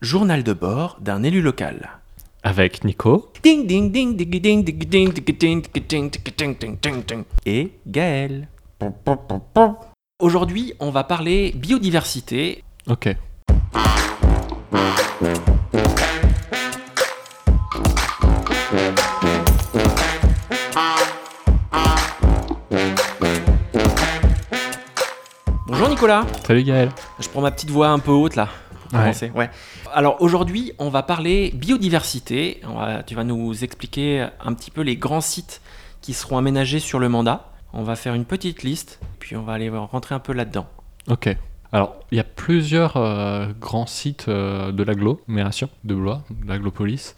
Journal de bord d'un élu local. Avec Nico. Ding ding ding ding ding ding ding ding ding ding ding ding ding ding et Gaël. Aujourd'hui, on va parler biodiversité. Ok. Nicolas. Salut Gaël. Je prends ma petite voix un peu haute là. pour Ouais. commencer. Ouais. Alors aujourd'hui, on va parler biodiversité. On va- tu vas nous expliquer un petit peu les grands sites qui seront aménagés sur le mandat. On va faire une petite liste, puis on va aller rentrer un peu là-dedans. Ok. Alors, il y a plusieurs euh, grands sites euh, de l'agglomération de Blois, de l'agglopolis.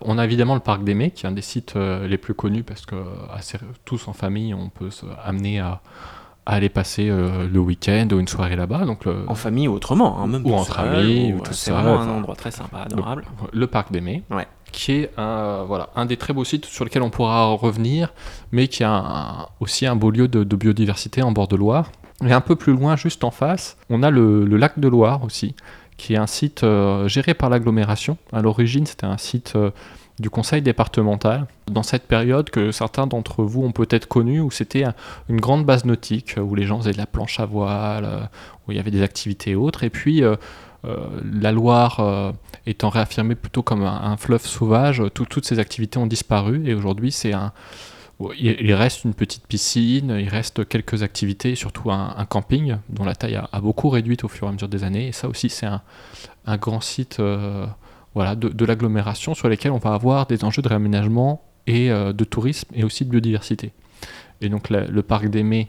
On a évidemment le parc des Mets, qui est un des sites euh, les plus connus parce que assez- tous en famille, on peut se amener à, à aller passer euh, le week-end ou une soirée là-bas. Donc, le, En famille ou autrement, hein, même Ou tout en seul, famille, ou- ou tout C'est seul, vraiment un endroit très sympa, adorable. le, le parc Ouais. qui est un, voilà, un des très beaux sites sur lesquels on pourra revenir, mais qui a aussi un beau lieu de, de biodiversité en bord de Loire. Et un peu plus loin, juste en face, on a le, le lac de Loire aussi, qui est un site euh, géré par l'agglomération. À l'origine, c'était un site euh, du conseil départemental, dans cette période que certains d'entre vous ont peut-être connu, où c'était un- une grande base nautique, où les gens faisaient de la planche à voile, euh, où il y avait des activités et autres. Et puis, euh, euh, la Loire étant réaffirmée plutôt comme un, fleuve sauvage, tout- toutes ces activités ont disparu et aujourd'hui c'est un... Il reste une petite piscine, il reste quelques activités, surtout un, camping dont la taille a, beaucoup réduite au fur et à mesure des années. Et ça aussi c'est un, un grand site voilà, de, de l'agglomération sur lesquels on va avoir des enjeux de réaménagement et euh, de tourisme et aussi de biodiversité. Et donc la- le parc des Mets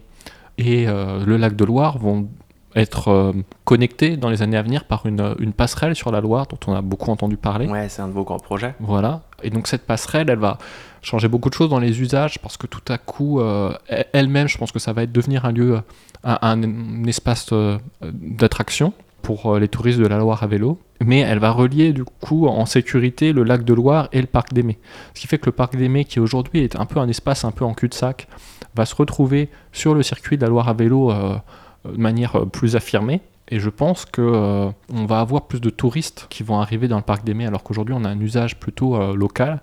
et euh, le lac de Loire vont être euh, connectés dans les années à venir par une, une passerelle sur la Loire dont on a beaucoup entendu parler. Ouais, c'est un de vos grands projets. Voilà. Et donc cette passerelle, elle va changer beaucoup de choses dans les usages parce que tout à coup, elle- elle-même, je pense que ça va être devenir un lieu, un, un- un espace d'attraction pour les touristes de la Loire à vélo. Mais elle va relier du coup en sécurité le lac de Loire et le parc Mets. Ce qui fait que le parc Mets, qui aujourd'hui est un peu un espace un peu en cul-de-sac, va se retrouver sur le circuit de la Loire à vélo euh, de manière euh, plus affirmée. Et je pense que euh, va avoir plus de touristes qui vont arriver dans le parc Mets, alors qu'aujourd'hui on a un usage plutôt local.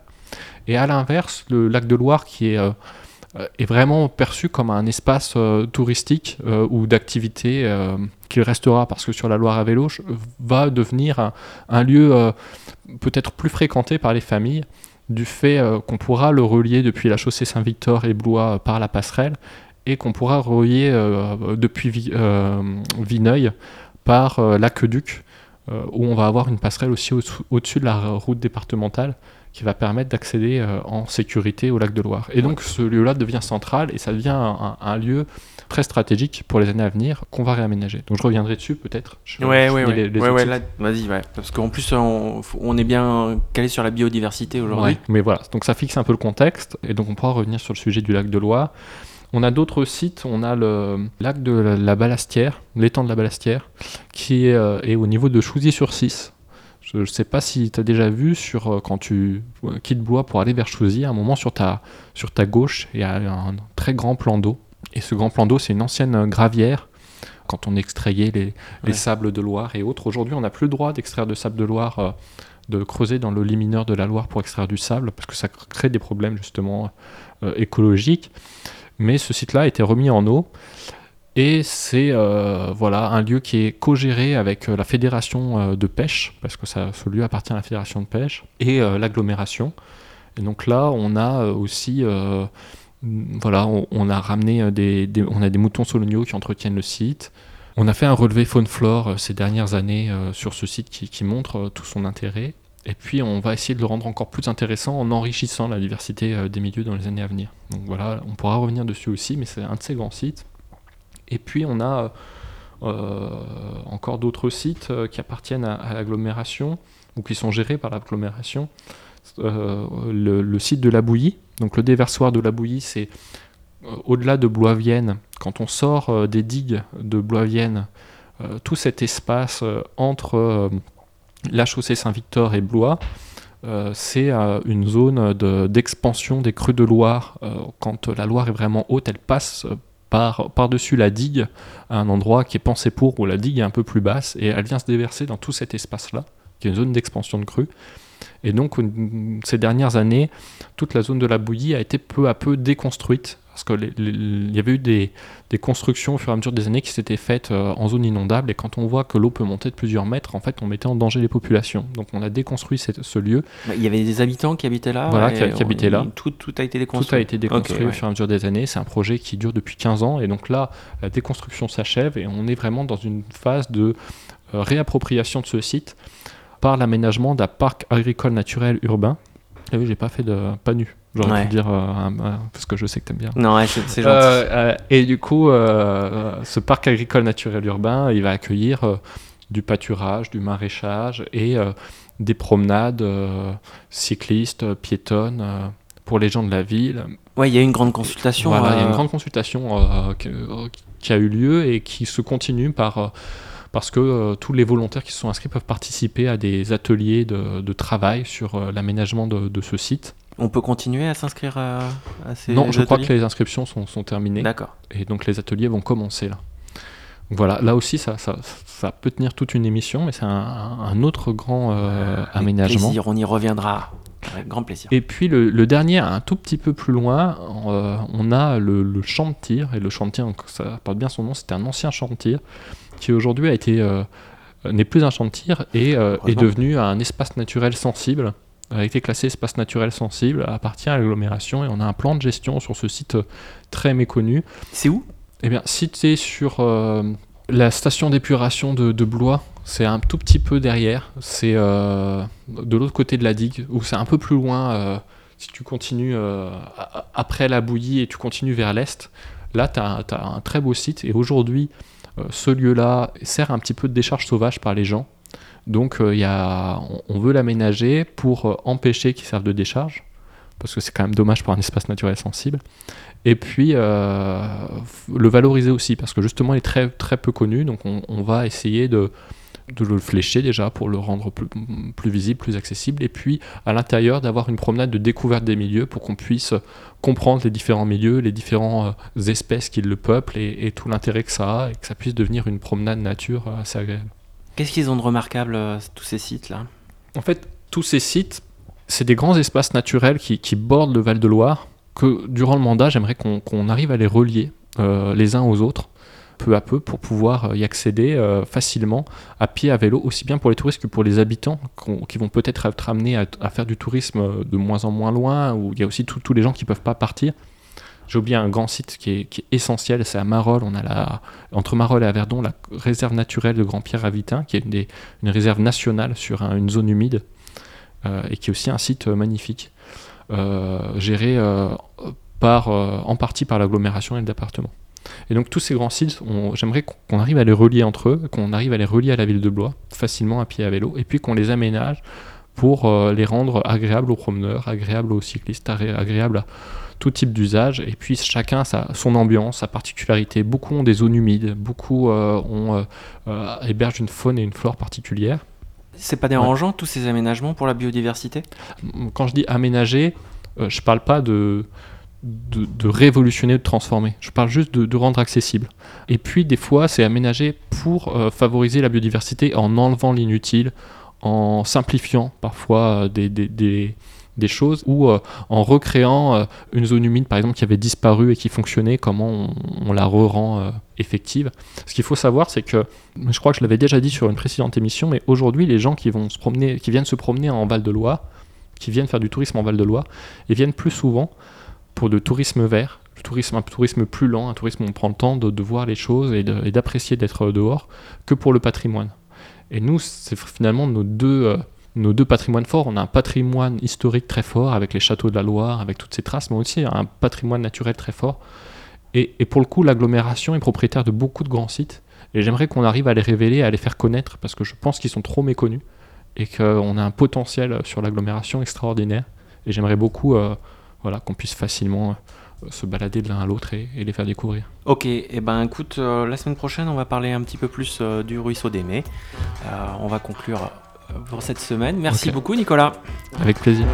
Et à l'inverse, le lac de Loire qui est, est vraiment perçu comme un espace euh, touristique euh, ou d'activité euh, qu'il restera, parce que sur la Loire à vélo va devenir un, lieu euh, peut-être plus fréquenté par les familles du fait euh, qu'on pourra le relier depuis la chaussée Saint-Victor et Blois euh, par la passerelle et qu'on pourra relier euh, depuis Vi- euh, Vineuil par euh, l'aqueduc euh, où on va avoir une passerelle aussi au- au-dessus de la route départementale qui va permettre d'accéder euh, en sécurité au lac de Loire. Et donc ce lieu-là devient central et ça devient un, un- un lieu très stratégique pour les années à venir qu'on va réaménager. Donc je reviendrai dessus peut-être. Je- Ouais, je ouais, finis ouais. les- les ouais, autres ouais, sites. là, vas-y, ouais. Parce qu'en plus, on, on est bien calé sur la biodiversité aujourd'hui. Ouais, mais voilà, donc ça fixe un peu le contexte, et donc on pourra revenir sur le sujet du lac de Loire. On a d'autres sites, on a le lac de la, la Balastière, l'étang de la Balastière, qui est, euh, est au niveau de Chousier-sur-Cisse. Je ne sais pas si tu as déjà vu, sur, euh, quand tu euh, quittes Blois pour aller vers Chousier, à un moment sur ta, sur ta gauche, il y a un très grand plan d'eau. Et ce grand plan d'eau, c'est une ancienne euh, gravière, quand on extrayait les, sables de Loire et autres. Aujourd'hui, on n'a plus le droit d'extraire de sable de Loire euh, de creuser dans le lit mineur de la Loire pour extraire du sable, parce que ça crée des problèmes justement euh, écologiques. Mais ce site-là a été remis en eau. Et c'est euh, voilà, un lieu qui est co-géré avec euh, la fédération euh, de pêche, parce que ça, ce lieu appartient à la fédération de pêche, et l'agglomération. Et donc là, on a aussi, voilà, on, a ramené des, on a des moutons soloniaux qui entretiennent le site. On a fait un relevé faune-flore ces dernières années sur ce site qui, qui montre tout son intérêt. Et puis on va essayer de le rendre encore plus intéressant en enrichissant la diversité des milieux dans les années à venir. Donc voilà, on pourra revenir dessus aussi, mais c'est un de ces grands sites. Et puis on a euh, encore d'autres sites euh, qui appartiennent à, l'agglomération ou qui sont gérés par l'agglomération. Euh, le, site de la Bouillie, donc le déversoir de la Bouillie, c'est euh, au-delà de Blois-Vienne, quand on sort euh, des digues de Blois-Vienne, euh, tout cet espace euh, entre euh, la chaussée Saint-Victor et Blois, euh, c'est euh, une zone de- d'expansion des crues de Loire. Euh, quand la Loire est vraiment haute, elle passe euh, par, par-dessus la digue à un endroit qui est pensé pour, où la digue est un peu plus basse, et elle vient se déverser dans tout cet espace-là, qui est une zone d'expansion de crue. Et donc, ces dernières années, toute la zone de la bouillie a été peu à peu déconstruite parce qu'il y avait eu des, constructions au fur et à mesure des années qui s'étaient faites euh, en zone inondable, et quand on voit que l'eau peut monter de plusieurs mètres, en fait, on mettait en danger les populations. Donc on a déconstruit ce lieu. Bah, il y avait des habitants qui habitaient là Voilà, qui, habitaient là. Tout, a été déconstruit Tout a été déconstruit au fur et à mesure des années. C'est un projet qui dure depuis 15 ans, et donc là, la déconstruction s'achève, et on est vraiment dans une phase de euh, réappropriation de ce site par l'aménagement d'un parc agricole naturel urbain. Vous vu, j'ai pas fait de pas nu. J'aurais pu dire euh, parce que je sais que t'aimes bien. Non, c'est gentil. Euh, euh, et du coup, ce parc agricole naturel urbain, il va accueillir du pâturage, du maraîchage et des promenades cyclistes, piétonnes pour les gens de la ville. Ouais, il y a une grande consultation. Voilà, il y a une grande consultation qui, a eu lieu et qui se continue par parce que tous les volontaires qui se sont inscrits peuvent participer à des ateliers de, travail sur l'aménagement de, ce site. On peut continuer à s'inscrire à, ces Non, je crois que les inscriptions sont, terminées. D'accord. Et donc les ateliers vont commencer là. voilà, là aussi, ça, ça, peut tenir toute une émission, mais c'est un, autre grand euh, aménagement. Plaisir, on y reviendra. Avec grand plaisir. Et puis le, dernier, un tout petit peu plus loin, euh, on a le, champ de tir. Et le champ de tir, ça porte bien son nom, c'était un ancien champ de tir qui aujourd'hui a été euh, n'est plus un champ de tir et est devenu un espace naturel sensible a été classé espace naturel sensible, appartient à l'agglomération et on a un plan de gestion sur ce site euh, très méconnu. C'est où? Eh bien, situé sur euh, la station d'épuration de, Blois. C'est un tout petit peu derrière. C'est euh, de l'autre côté de la digue, ou c'est un peu plus loin. si tu continues après la bouillie et tu continues vers l'est, là, tu as, as, un très beau site. Et aujourd'hui, ce lieu-là sert un petit peu de décharge sauvage par les gens. Donc euh, on, veut l'aménager pour euh, empêcher qu'il serve de décharge, parce que c'est quand même dommage pour un espace naturel sensible. Et puis euh, le valoriser aussi, parce que justement il est très, très peu connu, donc on, va essayer de, le flécher déjà pour le rendre plus, plus visible, plus accessible, et puis à l'intérieur d'avoir une promenade de découverte des milieux pour qu'on puisse comprendre les différents milieux, les différentes espèces qui le peuplent et, et tout l'intérêt que ça a, et que ça puisse devenir une promenade nature assez agréable. Qu'est-ce qu'ils ont de remarquable, euh, tous ces sites-là En fait, tous ces sites, c'est des grands espaces naturels qui, bordent le Val-de-Loire, que durant le mandat, j'aimerais qu'on arrive à les relier euh, les uns aux autres, peu à peu, pour pouvoir euh, y accéder facilement, à pied, à vélo, aussi bien pour les touristes que pour les habitants, qui vont peut-être être amenés à, faire du tourisme de moins en moins loin, où il y a aussi tous les gens qui ne peuvent pas partir. J'ai oublié un grand site qui est, essentiel, c'est à Marolles. On a la, entre Marolles et Averdon la réserve naturelle de Grand-Pierre-Ravitin, qui est une, une, réserve nationale sur une zone humide euh, et qui est aussi un site euh, magnifique, euh, géré par, en partie par l'agglomération et le département. Et donc tous ces grands sites, j'aimerais qu'on arrive à les relier entre eux, qu'on arrive à les relier à la ville de Blois, facilement à pied à vélo, et puis qu'on les aménage pour les rendre agréables aux promeneurs, agréables aux cyclistes, agréables à tout type d'usage, et puis chacun a son ambiance, sa particularité. Beaucoup ont des zones humides, beaucoup euh, ont, euh, euh, hébergent une faune et une flore particulière. C'est pas dérangeant tous ces aménagements pour la biodiversité? Quand je dis aménager, je parle pas de, de, révolutionner, de transformer. Je parle juste de, rendre accessible. Et puis des fois, c'est aménager pour favoriser la biodiversité en enlevant l'inutile, en simplifiant parfois des, des des choses ou euh, en recréant euh, une zone humide par exemple qui avait disparu et qui fonctionnait, comment on, la re-rend euh, effective. Ce qu'il faut savoir, c'est que, je crois que je l'avais déjà dit sur une précédente émission, mais aujourd'hui les gens qui, vont se promener, qui viennent se promener en Val-de-Loire, qui viennent faire du tourisme en Val-de-Loire, et viennent plus souvent pour du tourisme vert, du tourisme, un tourisme plus lent, un tourisme où on prend le temps de, voir les choses et d'apprécier d'être dehors, que pour le patrimoine. Et nous, c'est finalement nos deux nos deux patrimoines forts. On a un patrimoine historique très fort avec les châteaux de la Loire, avec toutes ces traces, mais aussi un patrimoine naturel très fort. Et, pour le coup, l'agglomération est propriétaire de beaucoup de grands sites. Et j'aimerais qu'on arrive à les révéler, à les faire connaître, parce que je pense qu'ils sont trop méconnus et qu'on a un potentiel sur l'agglomération extraordinaire. Et j'aimerais beaucoup euh, voilà, qu'on puisse facilement euh, se balader de l'un à l'autre et, les faire découvrir. Ok, et eh ben écoute, euh, la semaine prochaine, on va parler un petit peu plus du ruisseau d'Aimé. on va conclure pour cette semaine. Merci beaucoup Nicolas. Avec plaisir.